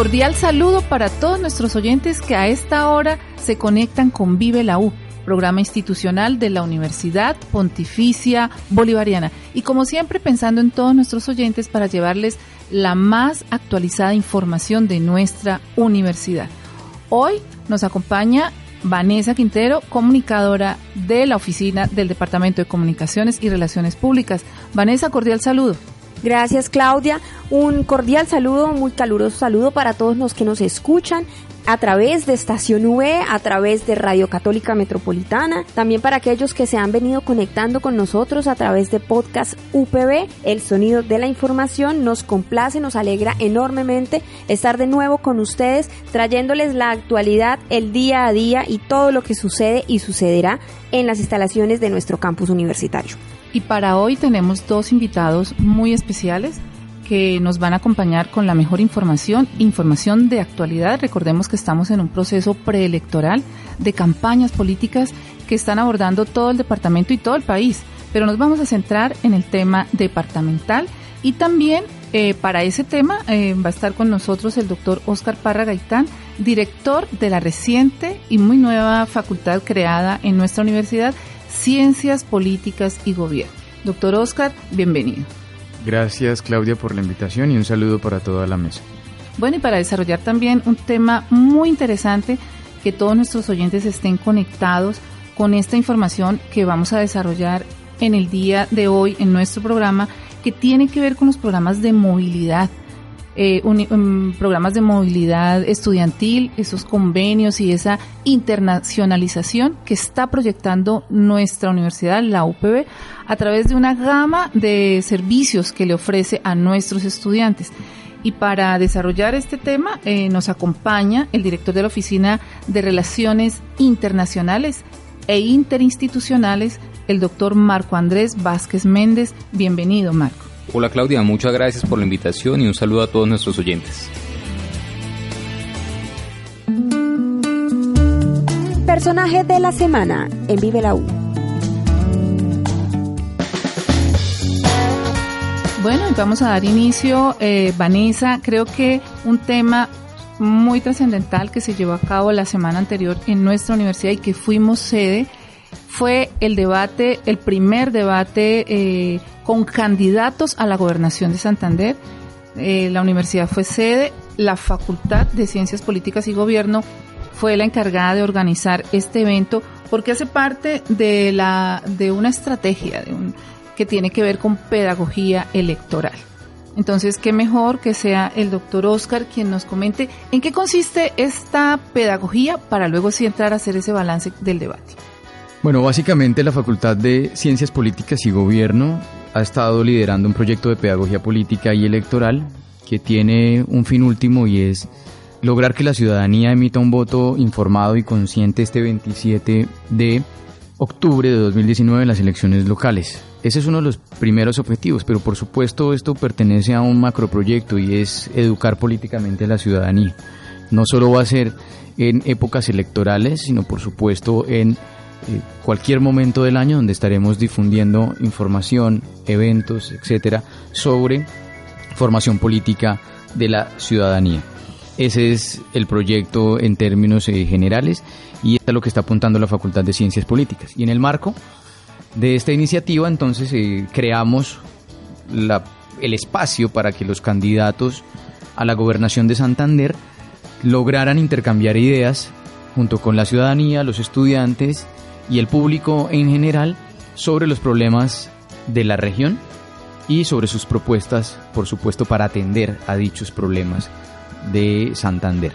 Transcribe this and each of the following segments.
Cordial saludo para todos nuestros oyentes que a esta hora se conectan con Vive la U, programa institucional de la Universidad Pontificia Bolivariana. Y como siempre pensando en todos nuestros oyentes para llevarles la más actualizada información de nuestra universidad. Hoy nos acompaña Vanessa Quintero, comunicadora de la Oficina del Departamento de Comunicaciones y Relaciones Públicas. Vanessa, cordial saludo. Gracias Claudia, un cordial saludo, muy caluroso saludo para todos los que nos escuchan a través de Estación V, a través de Radio Católica Metropolitana, también para aquellos que se han venido conectando con nosotros a través de podcast UPB, el sonido de la información, nos complace, nos alegra enormemente estar de nuevo con ustedes trayéndoles la actualidad, el día a día y todo lo que sucede y sucederá en las instalaciones de nuestro campus universitario. Y para hoy tenemos dos invitados muy especiales que nos van a acompañar con la mejor información, información de actualidad. Recordemos que estamos en un proceso preelectoral de campañas políticas que están abordando todo el departamento y todo el país, pero nos vamos a centrar en el tema departamental y también eh, para ese tema eh, va a estar con nosotros el doctor Oscar Parra Gaitán, director de la reciente y muy nueva facultad creada en nuestra universidad Ciencias Políticas y Gobierno. Doctor Oscar, bienvenido. Gracias Claudia por la invitación y un saludo para toda la mesa. Bueno, y para desarrollar también un tema muy interesante, que todos nuestros oyentes estén conectados con esta información que vamos a desarrollar en el día de hoy en nuestro programa, que tiene que ver con los programas de movilidad eh, programas de movilidad estudiantil, esos convenios y esa internacionalización que está proyectando nuestra universidad, la UPB, a través de una gama de servicios que le ofrece a nuestros estudiantes. Y para desarrollar este tema eh, nos acompaña el director de la Oficina de Relaciones Internacionales e Interinstitucionales, el doctor Marco Andrés Vázquez Méndez. Bienvenido, Marco. Hola Claudia, muchas gracias por la invitación y un saludo a todos nuestros oyentes. Personaje de la semana en Vive la U. Bueno, vamos a dar inicio, eh, Vanessa, creo que un tema muy trascendental que se llevó a cabo la semana anterior en nuestra universidad y que fuimos sede fue el debate, el primer debate eh, con candidatos a la gobernación de Santander. Eh, la universidad fue sede, la Facultad de Ciencias Políticas y Gobierno fue la encargada de organizar este evento porque hace parte de la de una estrategia de un, que tiene que ver con pedagogía electoral. Entonces, qué mejor que sea el doctor Oscar quien nos comente en qué consiste esta pedagogía para luego sí entrar a hacer ese balance del debate. Bueno, básicamente la Facultad de Ciencias Políticas y Gobierno ha estado liderando un proyecto de pedagogía política y electoral que tiene un fin último y es lograr que la ciudadanía emita un voto informado y consciente este 27 de octubre de 2019 en las elecciones locales. Ese es uno de los primeros objetivos, pero por supuesto esto pertenece a un macroproyecto y es educar políticamente a la ciudadanía. No solo va a ser en épocas electorales, sino por supuesto en cualquier momento del año donde estaremos difundiendo información, eventos, etcétera, sobre formación política de la ciudadanía. Ese es el proyecto en términos eh, generales y es a lo que está apuntando la Facultad de Ciencias Políticas. Y en el marco de esta iniciativa, entonces, eh, creamos el espacio para que los candidatos a la gobernación de Santander lograran intercambiar ideas junto con la ciudadanía, los estudiantes y el público en general sobre los problemas de la región y sobre sus propuestas, por supuesto, para atender a dichos problemas de Santander.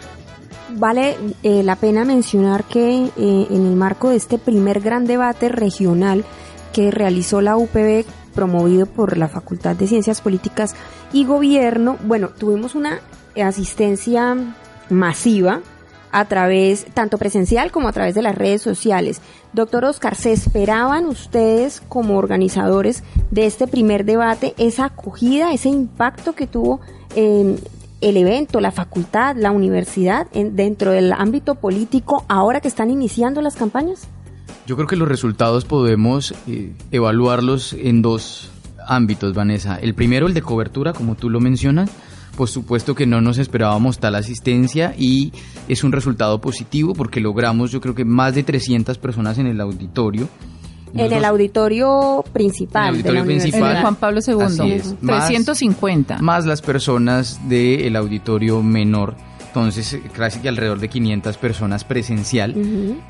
vale eh, la pena mencionar que eh, en el marco de este primer gran debate regional que realizó la UPB promovido por la Facultad de Ciencias Políticas y Gobierno, bueno, tuvimos una asistencia masiva a través, tanto presencial como a través de las redes sociales. Doctor Oscar, ¿se esperaban ustedes como organizadores de este primer debate esa acogida, ese impacto que tuvo en el evento, la facultad, la universidad en, dentro del ámbito político ahora que están iniciando las campañas? Yo creo que los resultados podemos eh, evaluarlos en dos ámbitos, Vanessa. El primero, el de cobertura, como tú lo mencionas, por supuesto que no nos esperábamos tal asistencia y es un resultado positivo porque logramos yo creo que más de 300 personas en el auditorio. En el auditorio principal. En el auditorio principal. Juan Pablo II. 350. Más, las personas del auditorio menor. Entonces, casi que alrededor de 500 personas presencial.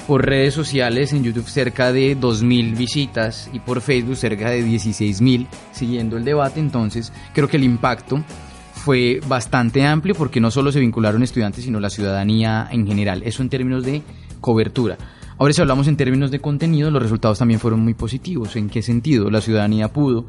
Por redes sociales, en YouTube cerca de 2.000 visitas y por Facebook cerca de 16.000 siguiendo el debate. Entonces, creo que el impacto fue bastante amplio porque no solo se vincularon estudiantes, sino la ciudadanía en general. Eso en términos de cobertura. Ahora si hablamos en términos de contenido, los resultados también fueron muy positivos. ¿En qué sentido? La ciudadanía pudo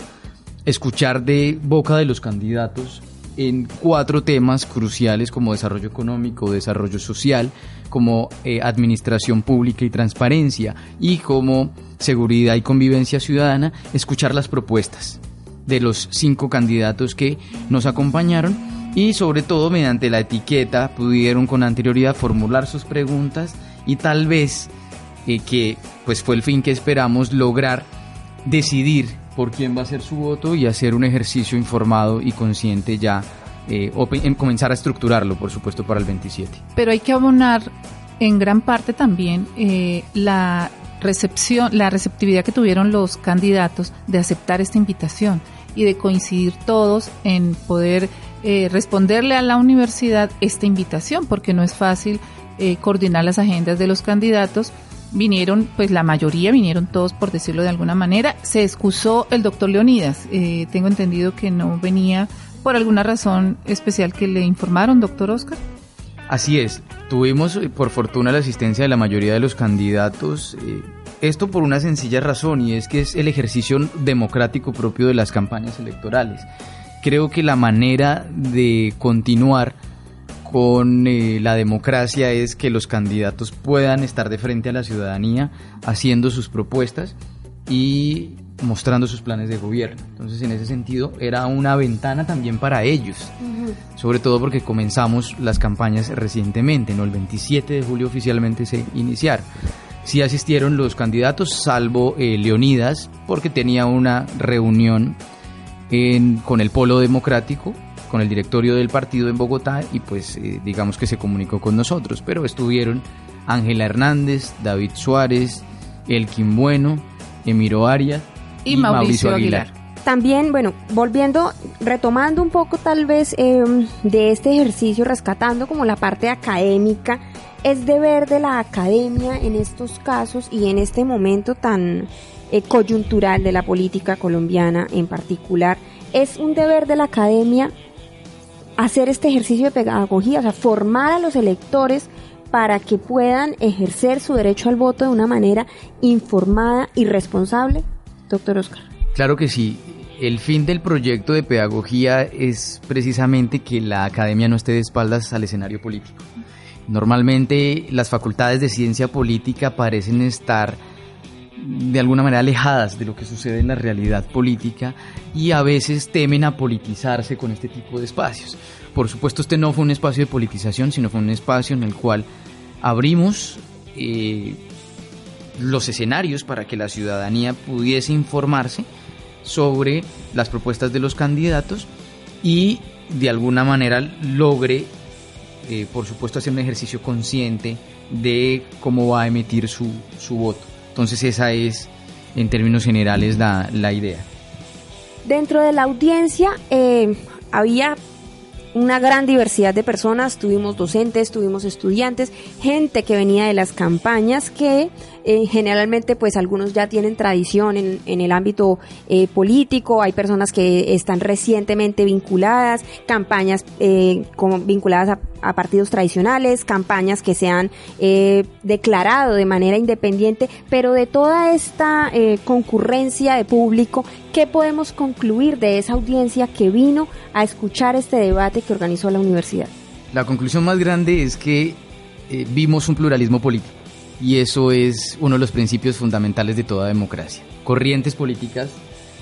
escuchar de boca de los candidatos en cuatro temas cruciales como desarrollo económico, desarrollo social, como eh, administración pública y transparencia y como seguridad y convivencia ciudadana, escuchar las propuestas de los cinco candidatos que nos acompañaron y sobre todo mediante la etiqueta pudieron con anterioridad formular sus preguntas y tal vez eh, que pues fue el fin que esperamos lograr decidir por quién va a ser su voto y hacer un ejercicio informado y consciente ya eh, comenzar a estructurarlo por supuesto para el 27. Pero hay que abonar en gran parte también eh, la recepción, la receptividad que tuvieron los candidatos de aceptar esta invitación y de coincidir todos en poder eh, responderle a la universidad esta invitación, porque no es fácil eh, coordinar las agendas de los candidatos. Vinieron, pues la mayoría vinieron todos, por decirlo de alguna manera. Se excusó el doctor Leonidas. Eh, tengo entendido que no venía por alguna razón especial que le informaron, doctor Oscar. Así es, tuvimos por fortuna la asistencia de la mayoría de los candidatos. Esto por una sencilla razón y es que es el ejercicio democrático propio de las campañas electorales. Creo que la manera de continuar con eh, la democracia es que los candidatos puedan estar de frente a la ciudadanía haciendo sus propuestas y mostrando sus planes de gobierno. Entonces, en ese sentido, era una ventana también para ellos, sobre todo porque comenzamos las campañas recientemente, ¿no? El 27 de julio oficialmente se iniciaron sí asistieron los candidatos, salvo eh, Leonidas, porque tenía una reunión con el Polo Democrático, con el directorio del partido en Bogotá, y pues eh, digamos que se comunicó con nosotros. Pero estuvieron Ángela Hernández, David Suárez, Elkin Bueno, Emiro Arias y, Mauricio, Aguilar. También, bueno, volviendo, retomando un poco tal vez em, de este ejercicio, rescatando como la parte académica, es deber de la academia en estos casos y en este momento tan eh, coyuntural de la política colombiana en particular, es un deber de la academia hacer este ejercicio de pedagogía, o sea, formar a los electores para que puedan ejercer su derecho al voto de una manera informada y responsable, doctor Oscar. Claro que sí. El fin del proyecto de pedagogía es precisamente que la academia no esté de espaldas al escenario político. Normalmente las facultades de ciencia política parecen estar de alguna manera alejadas de lo que sucede en la realidad política y a veces temen a politizarse con este tipo de espacios. Por supuesto, este no fue un espacio de politización, sino fue un espacio en el cual abrimos eh, los escenarios para que la ciudadanía pudiese informarse sobre las propuestas de los candidatos y de alguna manera logre eh, por supuesto, hacer un ejercicio consciente de cómo va a emitir su, su voto. Entonces esa es, en términos generales, la, la idea. Dentro de la audiencia eh, había una gran diversidad de personas, tuvimos docentes, tuvimos estudiantes, gente que venía de las campañas que eh, generalmente pues algunos ya tienen tradición en, en el ámbito eh, político, hay personas que están recientemente vinculadas, campañas eh, vinculadas a, a, partidos tradicionales, campañas que se han declarado de manera independiente, pero de toda esta concurrencia de público, ¿qué podemos concluir de esa audiencia que vino a escuchar este debate que organizó la universidad? La conclusión más grande es que vimos un pluralismo político y eso es uno de los principios fundamentales de toda democracia. Corrientes políticas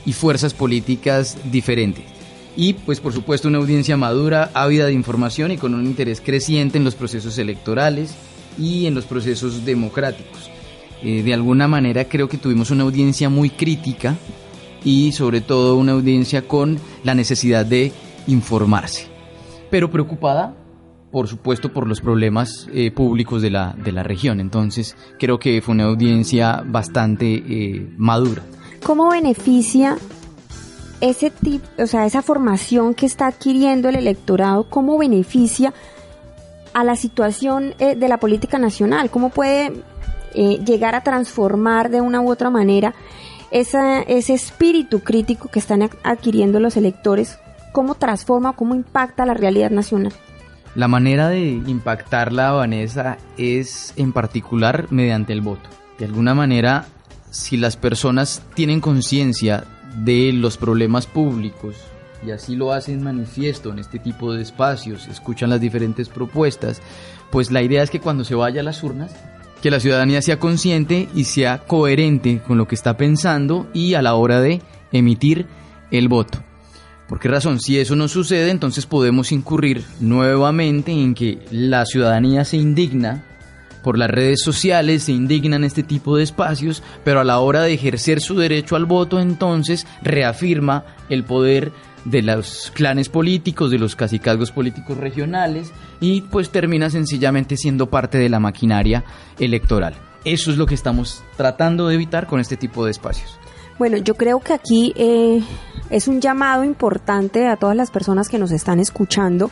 y fuerzas políticas diferentes. Y pues por supuesto una audiencia madura, ávida de información y con un interés creciente en los procesos electorales y en los procesos democráticos. Eh, de alguna manera creo que tuvimos una audiencia muy crítica y sobre todo una audiencia con la necesidad de informarse, pero preocupada por supuesto, por los problemas eh, públicos de la, de la región. Entonces, creo que fue una audiencia bastante eh, madura. ¿Cómo beneficia ese tipo, o sea, esa formación que está adquiriendo el electorado, cómo beneficia a la situación eh, de la política nacional? ¿Cómo puede llegar a transformar de una u otra manera esa, ese espíritu crítico que están adquiriendo los electores? ¿Cómo transforma, cómo impacta la realidad nacional? La manera de impactarla, Vanessa, es en particular mediante el voto. De alguna manera, si las personas tienen conciencia de los problemas públicos y así lo hacen manifiesto en este tipo de espacios, escuchan las diferentes propuestas, pues la idea es que cuando se vaya a las urnas, que la ciudadanía sea consciente y sea coherente con lo que está pensando y a la hora de emitir el voto. ¿Por qué razón? Si eso no sucede, entonces podemos incurrir nuevamente en que la ciudadanía se indigna por las redes sociales, se indigna en este tipo de espacios, pero a la hora de ejercer su derecho al voto, entonces reafirma el poder de los clanes políticos, de los cacicazgos políticos regionales y pues termina sencillamente siendo parte de la maquinaria electoral. Eso es lo que estamos tratando de evitar con este tipo de espacios. Bueno, yo creo que aquí eh, es un llamado importante a todas las personas que nos están escuchando,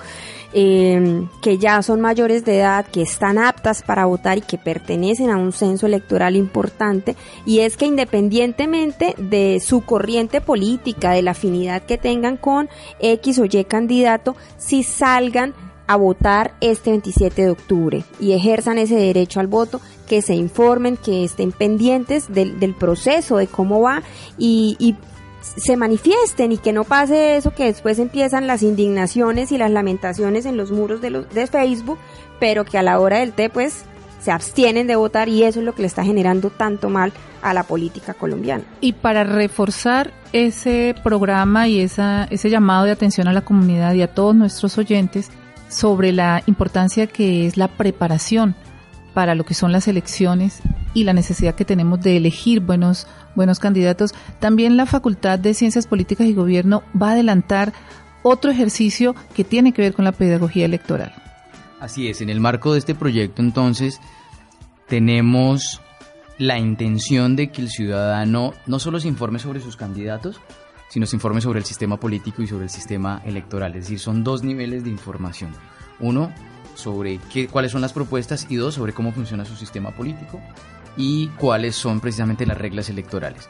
eh, que ya son mayores de edad, que están aptas para votar y que pertenecen a un censo electoral importante, y es que independientemente de su corriente política, de la afinidad que tengan con X o Y candidato, si salgan a votar este 27 de octubre y ejerzan ese derecho al voto, que se informen, que estén pendientes del, del proceso, de cómo va y, se manifiesten y que no pase eso que después empiezan las indignaciones y las lamentaciones en los muros de, los, de Facebook, pero que a la hora del té pues se abstienen de votar y eso es lo que le está generando tanto mal a la política colombiana. Y para reforzar ese programa y esa, ese llamado de atención a la comunidad y a todos nuestros oyentes, sobre la importancia que es la preparación para lo que son las elecciones y la necesidad que tenemos de elegir buenos, buenos candidatos. También la Facultad de Ciencias Políticas y Gobierno va a adelantar otro ejercicio que tiene que ver con la pedagogía electoral. Así es, en el marco de este proyecto entonces tenemos la intención de que el ciudadano no solo se informe sobre sus candidatos, sino se informe sobre el sistema político y sobre el sistema electoral. Es decir, son dos niveles de información. Uno, sobre qué, cuáles son las propuestas y dos, sobre cómo funciona su sistema político y cuáles son precisamente las reglas electorales.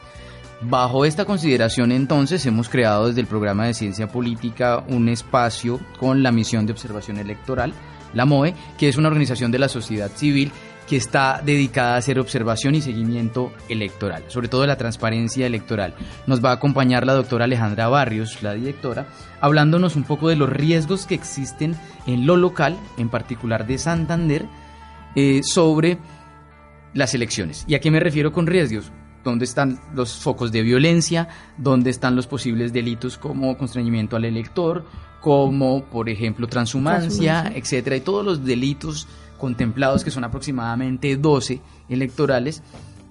Bajo esta consideración entonces hemos creado desde el programa de ciencia política un espacio con la misión de observación electoral, la MOE, que es una organización de la sociedad civil que está dedicada a hacer observación y seguimiento electoral, sobre todo la transparencia electoral. Nos va a acompañar la doctora Alejandra Barrios, la directora, hablándonos un poco de los riesgos que existen en lo local, en particular de Santander, eh, sobre las elecciones. ¿Y a qué me refiero con riesgos? ¿Dónde están los focos de violencia? ¿Dónde están los posibles delitos como constreñimiento al elector? Como, por ejemplo, transhumancia, transhumancia. etcétera, y todos los delitos contemplados, que son aproximadamente 12 electorales,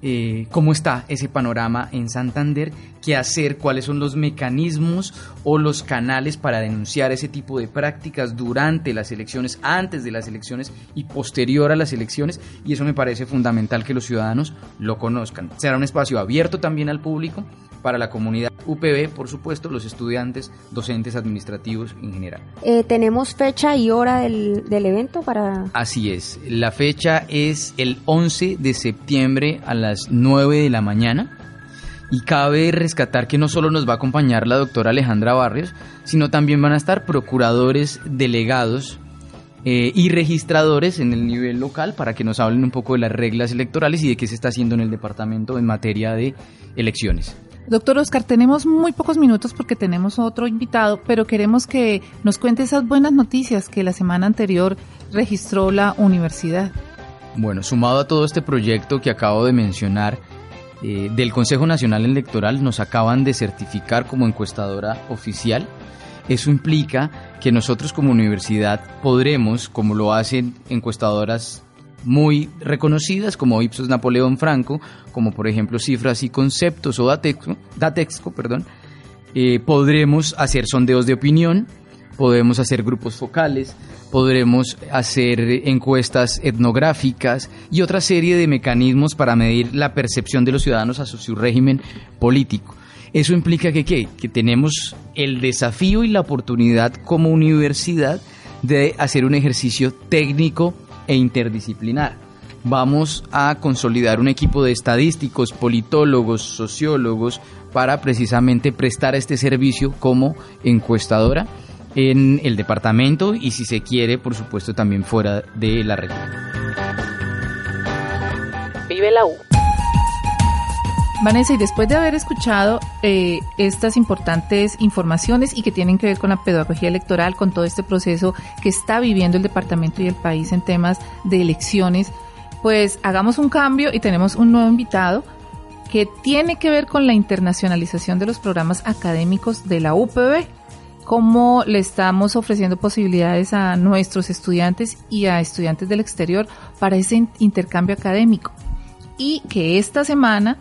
eh, cómo está ese panorama en Santander, qué hacer, cuáles son los mecanismos o los canales para denunciar ese tipo de prácticas durante las elecciones, antes de las elecciones y posterior a las elecciones. Y eso me parece fundamental que los ciudadanos lo conozcan. Será un espacio abierto también al público para la comunidad UPB, por supuesto, los estudiantes, docentes, administrativos en general. Eh, ¿Tenemos fecha y hora del, del, evento para...? Así es, la fecha es el 11 de septiembre a las 9 de la mañana y cabe rescatar que no solo nos va a acompañar la doctora Alejandra Barrios, sino también van a estar procuradores delegados eh, y registradores en el nivel local para que nos hablen un poco de las reglas electorales y de qué se está haciendo en el departamento en materia de elecciones. Doctor Oscar, tenemos muy pocos minutos porque tenemos otro invitado, pero queremos que nos cuente esas buenas noticias que la semana anterior registró la universidad. Bueno, sumado a todo este proyecto que acabo de mencionar, eh, del Consejo Nacional Electoral nos acaban de certificar como encuestadora oficial. Eso implica que nosotros como universidad podremos, como lo hacen encuestadoras muy reconocidas como Ipsos Napoleón Franco, como por ejemplo Cifras y Conceptos o Datexco, Datexco perdón, eh, podremos hacer sondeos de opinión, podemos hacer grupos focales, podremos hacer encuestas etnográficas y otra serie de mecanismos para medir la percepción de los ciudadanos a su régimen político. Eso implica que, que tenemos el desafío y la oportunidad como universidad de hacer un ejercicio técnico e interdisciplinar. Vamos a consolidar un equipo de estadísticos, politólogos, sociólogos para precisamente prestar este servicio como encuestadora en el departamento y si se quiere, por supuesto, también fuera de la región. Vive la U. Vanessa, y después de haber escuchado eh, estas importantes informaciones y que tienen que ver con la pedagogía electoral, con todo este proceso que está viviendo el departamento y el país en temas de elecciones, pues hagamos un cambio y tenemos un nuevo invitado que tiene que ver con la internacionalización de los programas académicos de la UPB cómo le estamos ofreciendo posibilidades a nuestros estudiantes y a estudiantes del exterior para ese intercambio académico. Y que esta semana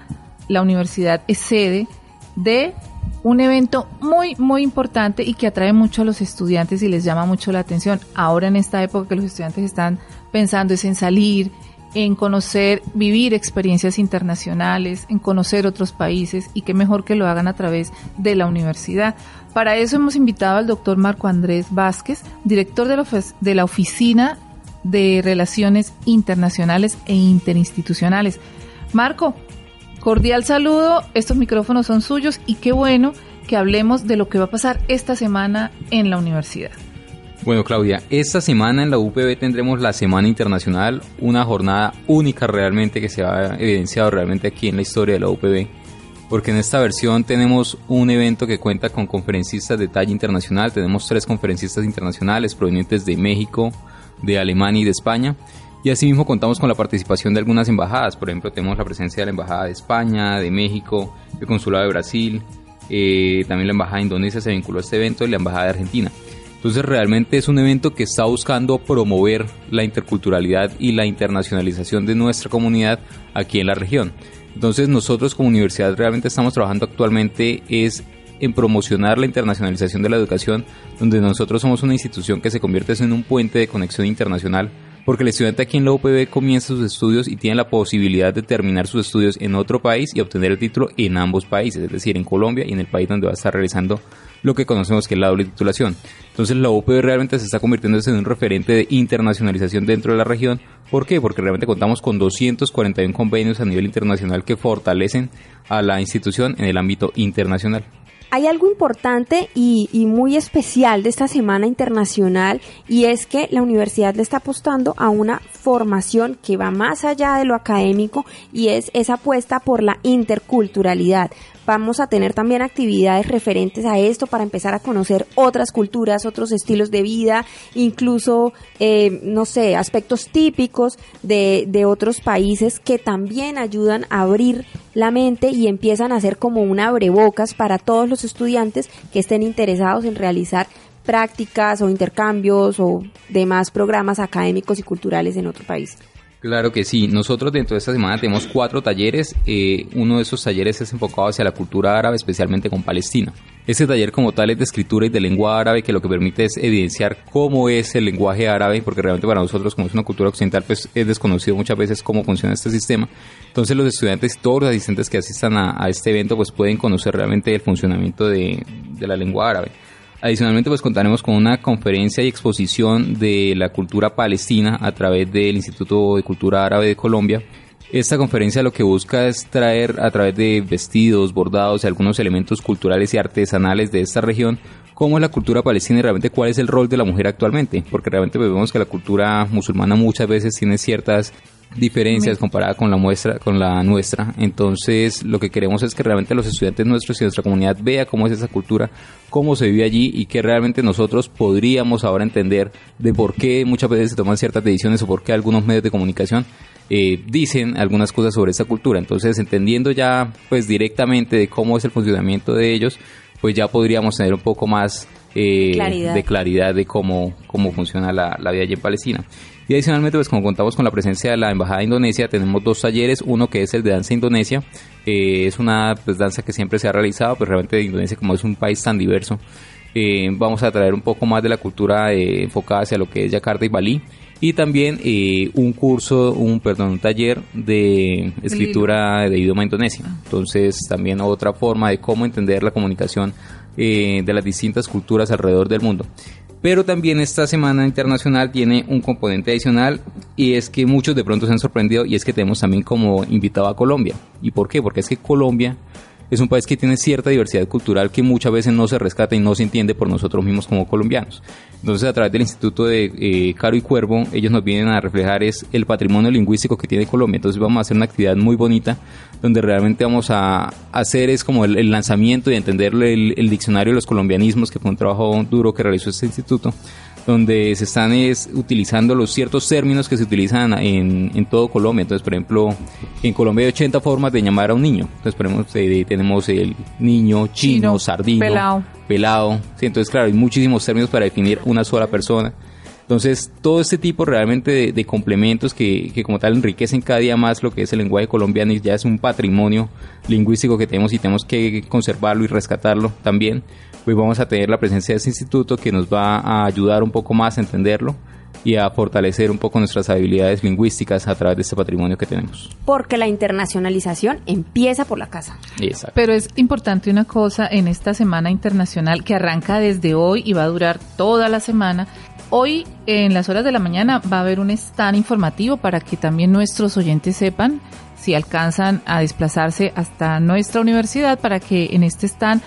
la universidad es sede de un evento muy, muy importante y que atrae mucho a los estudiantes y les llama mucho la atención. Ahora en esta época que los estudiantes están pensando es en salir, en conocer, vivir experiencias internacionales, en conocer otros países y qué mejor que lo hagan a través de la universidad. Para eso hemos invitado al doctor Marco Andrés Vázquez, director de la, de la Oficina de Relaciones Internacionales e Interinstitucionales. Marco, Cordial saludo, estos micrófonos son suyos y qué bueno que hablemos de lo que va a pasar esta semana en la universidad. Bueno, Claudia, esta semana en la UPB tendremos la Semana Internacional, una jornada única realmente que se ha evidenciado realmente aquí en la historia de la UPB, porque en esta versión tenemos un evento que cuenta con conferencistas de talla internacional, tenemos tres conferencistas internacionales provenientes de México, de Alemania y de España, y asimismo contamos con la participación de algunas embajadas, por ejemplo tenemos la presencia de la Embajada de España, de México, el Consulado de Brasil, eh, también la Embajada de Indonesia se vinculó a este evento y la Embajada de Argentina. Entonces realmente es un evento que está buscando promover la interculturalidad y la internacionalización de nuestra comunidad aquí en la región. Entonces nosotros como universidad realmente estamos trabajando actualmente es en promocionar la internacionalización de la educación, donde nosotros somos una institución que se convierte en un puente de conexión internacional porque el estudiante aquí en la UPB comienza sus estudios y tiene la posibilidad de terminar sus estudios en otro país y obtener el título en ambos países, es decir, en Colombia y en el país donde va a estar realizando lo que conocemos que es la doble titulación. Entonces la UPB realmente se está convirtiéndose en un referente de internacionalización dentro de la región. ¿Por qué? Porque realmente contamos con 241 convenios a nivel internacional que fortalecen a la institución en el ámbito internacional. Hay algo importante y, muy especial de esta Semana Internacional y es que la universidad le está apostando a una formación que va más allá de lo académico y es esa apuesta por la interculturalidad. Vamos a tener también actividades referentes a esto para empezar a conocer otras culturas, otros estilos de vida, incluso, eh, no sé, aspectos típicos de, de otros países que también ayudan a abrir la mente y empiezan a ser como un abrebocas para todos los estudiantes que estén interesados en realizar prácticas o intercambios o demás programas académicos y culturales en otro país. Claro que sí. Nosotros dentro de esta semana tenemos cuatro talleres. Eh, uno de esos talleres es enfocado hacia la cultura árabe, especialmente con Palestina. Este taller como tal es de escritura y de lengua árabe, que lo que permite es evidenciar cómo es el lenguaje árabe, porque realmente para nosotros, como es una cultura occidental, pues es desconocido muchas veces cómo funciona este sistema. Entonces los estudiantes todos los asistentes que asistan a, este evento, pues pueden conocer realmente el funcionamiento de la lengua árabe. Adicionalmente, pues contaremos con una conferencia y exposición de la cultura palestina a través del Instituto de Cultura Árabe de Colombia. Esta conferencia lo que busca es traer a través de vestidos, bordados y algunos elementos culturales y artesanales de esta región cómo es la cultura palestina y realmente cuál es el rol de la mujer actualmente, porque realmente vemos que la cultura musulmana muchas veces tiene ciertas diferencias comparada con la muestra con la nuestra. Entonces lo que queremos es que realmente los estudiantes nuestros y nuestra comunidad vea cómo es esa cultura cómo se vive allí y que realmente nosotros podríamos ahora entender de por qué muchas veces se toman ciertas decisiones o por qué algunos medios de comunicación eh, dicen algunas cosas sobre esa cultura. Entonces entendiendo ya pues directamente de cómo es el funcionamiento de ellos pues ya podríamos tener un poco más eh, de claridad de cómo, cómo funciona la, la vida allí en Palestina. Y adicionalmente, pues como contamos con la presencia de la Embajada de Indonesia, tenemos dos talleres, uno que es el de danza indonesia, eh, es una pues, danza que siempre se ha realizado, pues realmente Indonesia como es un país tan diverso, eh, vamos a traer un poco más de la cultura eh, enfocada hacia lo que es Yakarta y Bali y también un curso, un perdón, un taller de escritura de idioma indonesio. Entonces también otra forma de cómo entender la comunicación de las distintas culturas alrededor del mundo. Pero también esta semana internacional tiene un componente adicional y es que muchos de pronto se han sorprendido y es que tenemos también como invitado a Colombia. ¿Y por qué? Porque es que Colombia es un país que tiene cierta diversidad cultural que muchas veces no se rescata y no se entiende por nosotros mismos como colombianos. Entonces, a través del Instituto de eh, Caro y Cuervo, ellos nos vienen a reflejar es el patrimonio lingüístico que tiene Colombia. Entonces, vamos a hacer una actividad muy bonita donde realmente vamos a hacer es como el, lanzamiento y entender el, el diccionario de los colombianismos, que fue un trabajo duro que realizó este instituto donde se están es, utilizando los ciertos términos que se utilizan en, en, todo Colombia. Entonces, por ejemplo, en Colombia hay 80 formas de llamar a un niño. Entonces, por ejemplo, eh, tenemos el niño, chino, sardino, pelado. pelado. Sí, entonces, claro, hay muchísimos términos para definir una sola persona. Entonces, todo este tipo realmente de, complementos que, que, como tal enriquecen cada día más lo que es el lenguaje colombiano y ya es un patrimonio lingüístico que tenemos y tenemos que conservarlo y rescatarlo también pues vamos a tener la presencia de ese instituto que nos va a ayudar un poco más a entenderlo y a fortalecer un poco nuestras habilidades lingüísticas a través de este patrimonio que tenemos. Porque la internacionalización empieza por la casa. Exacto. Pero es importante una cosa en esta Semana Internacional que arranca desde hoy y va a durar toda la semana. Hoy en las horas de la mañana va a haber un stand informativo para que también nuestros oyentes sepan si alcanzan a desplazarse hasta nuestra universidad para que en este stand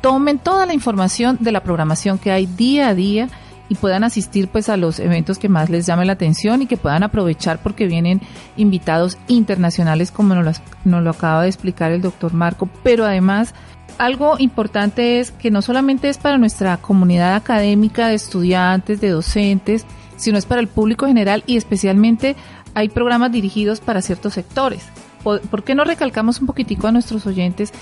tomen toda la información de la programación que hay día a día y puedan asistir pues a los eventos que más les llame la atención y que puedan aprovechar porque vienen invitados internacionales como nos lo, lo acaba de explicar el doctor Marco, pero además algo importante es que no solamente es para nuestra comunidad académica de estudiantes, de docentes, sino es para el público general y especialmente hay programas dirigidos para ciertos sectores. ¿Por qué no recalcamos un poquitico a nuestros oyentes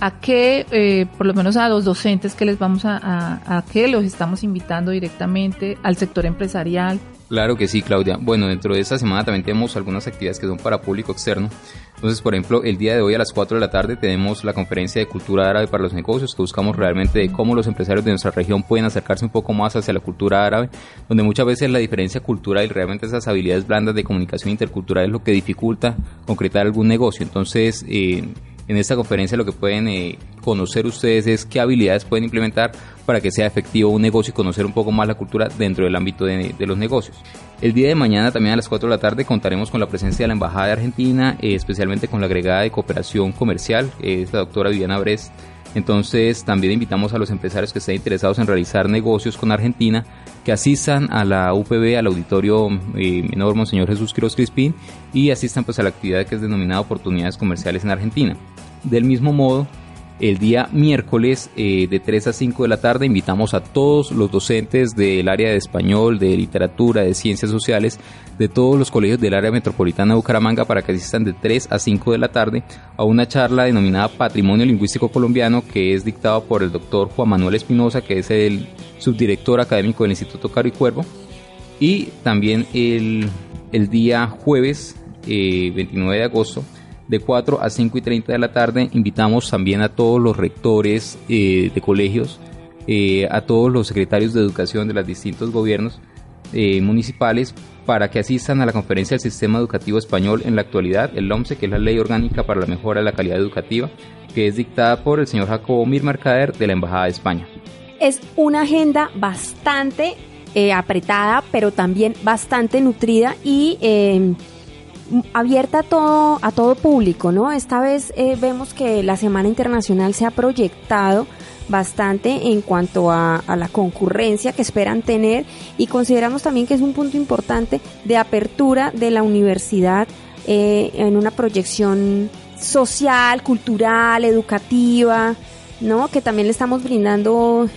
a qué, eh, por lo menos a los docentes que les vamos a, a, a qué los estamos invitando directamente, al sector empresarial. Claro que sí, Claudia. Bueno, dentro de esta semana también tenemos algunas actividades que son para público externo. Entonces, por ejemplo, el día de hoy a las 4 de la tarde tenemos la conferencia de cultura árabe para los negocios, que buscamos realmente cómo los empresarios de nuestra región pueden acercarse un poco más hacia la cultura árabe, donde muchas veces la diferencia cultural y realmente esas habilidades blandas de comunicación intercultural es lo que dificulta concretar algún negocio. Entonces, eh, en esta conferencia lo que pueden eh, conocer ustedes es qué habilidades pueden implementar para que sea efectivo un negocio y conocer un poco más la cultura dentro del ámbito de, los negocios. El día de mañana también a las 4 de la tarde contaremos con la presencia de la Embajada de Argentina, eh, especialmente con la agregada de cooperación comercial, es la doctora Viviana Brest. Entonces también invitamos a los empresarios que estén interesados en realizar negocios con Argentina que asistan a la UPB, al auditorio eh, menor Monseñor Jesús Quiroz Crispín y asistan pues a la actividad que es denominada Oportunidades Comerciales en Argentina. Del mismo modo, el día miércoles eh, de 3 a 5 de la tarde invitamos a todos los docentes del área de español, de literatura, de ciencias sociales, de todos los colegios del área metropolitana de Bucaramanga para que asistan de 3 a 5 de la tarde a una charla denominada Patrimonio Lingüístico Colombiano que es dictada por el doctor Juan Manuel Espinosa, que es el subdirector académico del Instituto Caro y Cuervo, y también el el día jueves 29 de agosto de 4 a 5 y 30 de la tarde. Invitamos también a todos los rectores de colegios, a todos los secretarios de educación de los distintos gobiernos municipales para que asistan a la conferencia del Sistema Educativo Español en la actualidad, el OMSE, que es la Ley Orgánica para la Mejora de la Calidad Educativa, que es dictada por el señor Jacobo Mir Mercader de la Embajada de España. Es una agenda bastante eh, apretada, pero también bastante nutrida y eh, abierta a todo, a todo público, ¿no? Esta vez eh, vemos que la Semana Internacional se ha proyectado bastante en cuanto a, la concurrencia que esperan tener y consideramos también que es un punto importante de apertura de la universidad eh, en una proyección social, cultural, educativa, ¿no? Que también le estamos brindando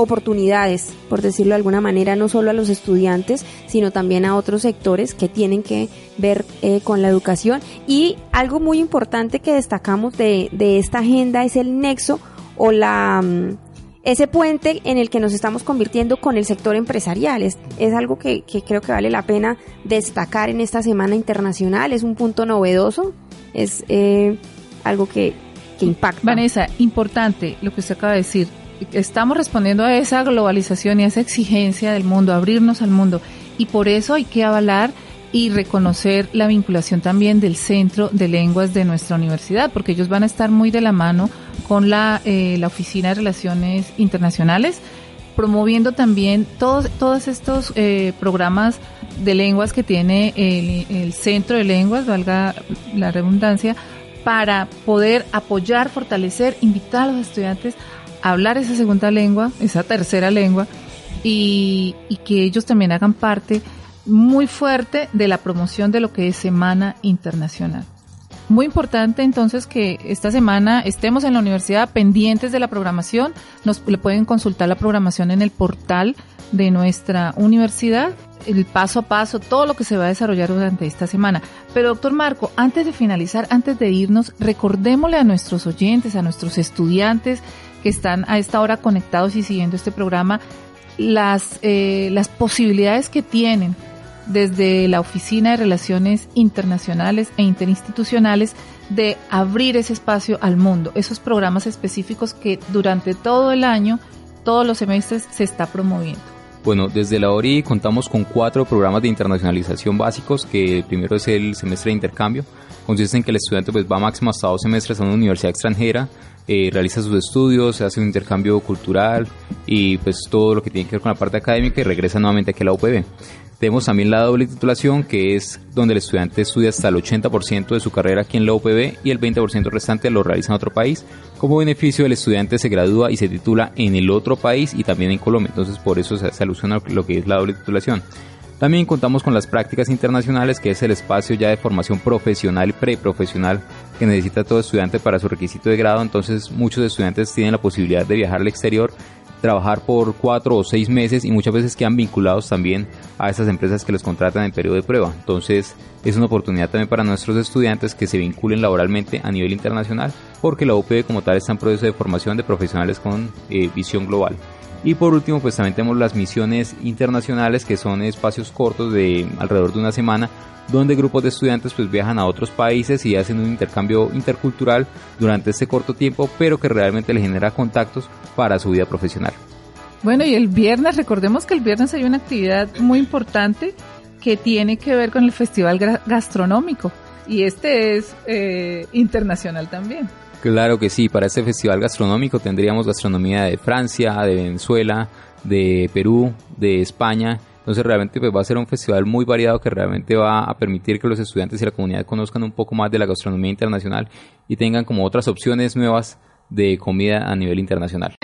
oportunidades, por decirlo de alguna manera, no solo a los estudiantes, sino también a otros sectores que tienen que ver eh, con la educación. Y algo muy importante que destacamos de, de esta agenda es el nexo o la mm, ese puente en el que nos estamos convirtiendo con el sector empresarial. Es, es algo que, creo que vale la pena destacar en esta Semana Internacional. Es un punto novedoso, es eh, algo que, que impacta. Vanessa, importante lo que usted acaba de decir. Estamos respondiendo a esa globalización y a esa exigencia del mundo, abrirnos al mundo. Y por eso hay que avalar y reconocer la vinculación también del Centro de Lenguas de nuestra universidad, porque ellos van a estar muy de la mano con la, eh, la Oficina de Relaciones Internacionales, promoviendo también todos, estos eh, programas de lenguas que tiene el, el Centro de Lenguas, valga la redundancia, para poder apoyar, fortalecer, invitar a los estudiantes hablar esa segunda lengua, esa tercera lengua, y, que ellos también hagan parte muy fuerte de la promoción de lo que es Semana Internacional. Muy importante entonces que esta semana estemos en la universidad pendientes de la programación. Nos le pueden consultar la programación en el portal de nuestra universidad, el paso a paso, todo lo que se va a desarrollar durante esta semana. Pero doctor Marco, antes de finalizar, antes de irnos, recordémosle a nuestros oyentes, a nuestros estudiantes que están a esta hora conectados y siguiendo este programa, las, eh, las posibilidades que tienen desde la Oficina de Relaciones Internacionales e Interinstitucionales de abrir ese espacio al mundo, esos programas específicos que durante todo el año, todos los semestres se está promoviendo. Bueno, desde la ORI contamos con cuatro programas de internacionalización básicos, que el primero es el semestre de intercambio, consiste en que el estudiante pues, va máximo hasta dos semestres a una universidad extranjera, eh, realiza sus estudios, hace un intercambio cultural y pues todo lo que tiene que ver con la parte académica y regresa nuevamente aquí a la UPB. Tenemos también la doble titulación, que es donde el estudiante estudia hasta el 80% de su carrera aquí en la UPB y el 20% restante lo realiza en otro país. Como beneficio, el estudiante se gradúa y se titula en el otro país y también en Colombia. Entonces, por eso se, alusiona a lo que es la doble titulación. También contamos con las prácticas internacionales, que es el espacio ya de formación profesional y preprofesional que necesita todo estudiante para su requisito de grado. Entonces, muchos estudiantes tienen la posibilidad de viajar al exterior trabajar por cuatro o seis meses y muchas veces quedan vinculados también a esas empresas que les contratan en periodo de prueba. Entonces es una oportunidad también para nuestros estudiantes que se vinculen laboralmente a nivel internacional porque la UPB como tal está en proceso de formación de profesionales con eh, visión global. Y por último, pues también tenemos las misiones internacionales, que son espacios cortos de alrededor de una semana, donde grupos de estudiantes pues viajan a otros países y hacen un intercambio intercultural durante este corto tiempo, pero que realmente les genera contactos para su vida profesional. Bueno, y el viernes, recordemos que el viernes hay una actividad muy importante que tiene que ver con el Festival Gastronómico, y este es eh, internacional también. Claro que sí, para este festival gastronómico tendríamos gastronomía de Francia, de Venezuela, de Perú, de España. Entonces realmente pues, va a ser un festival muy variado que realmente va a permitir que los estudiantes y la comunidad conozcan un poco más de la gastronomía internacional y tengan como otras opciones nuevas de comida a nivel internacional.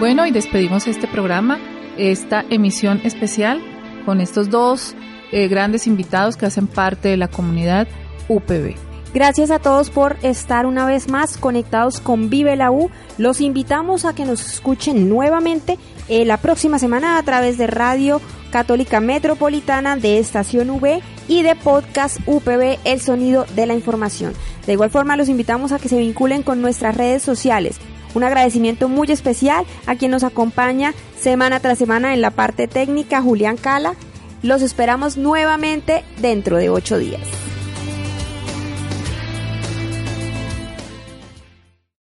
Bueno, y despedimos este programa, esta emisión especial con estos dos eh, grandes invitados que hacen parte de la comunidad UPB. Gracias a todos por estar una vez más conectados con Vive la U. Los invitamos a que nos escuchen nuevamente eh, la próxima semana a través de Radio Católica Metropolitana de Estación V y de Podcast UPB El Sonido de la Información. De igual forma los invitamos a que se vinculen con nuestras redes sociales. Un agradecimiento muy especial a quien nos acompaña semana tras semana en la parte técnica, Julián Cala, Los esperamos nuevamente dentro de ocho días.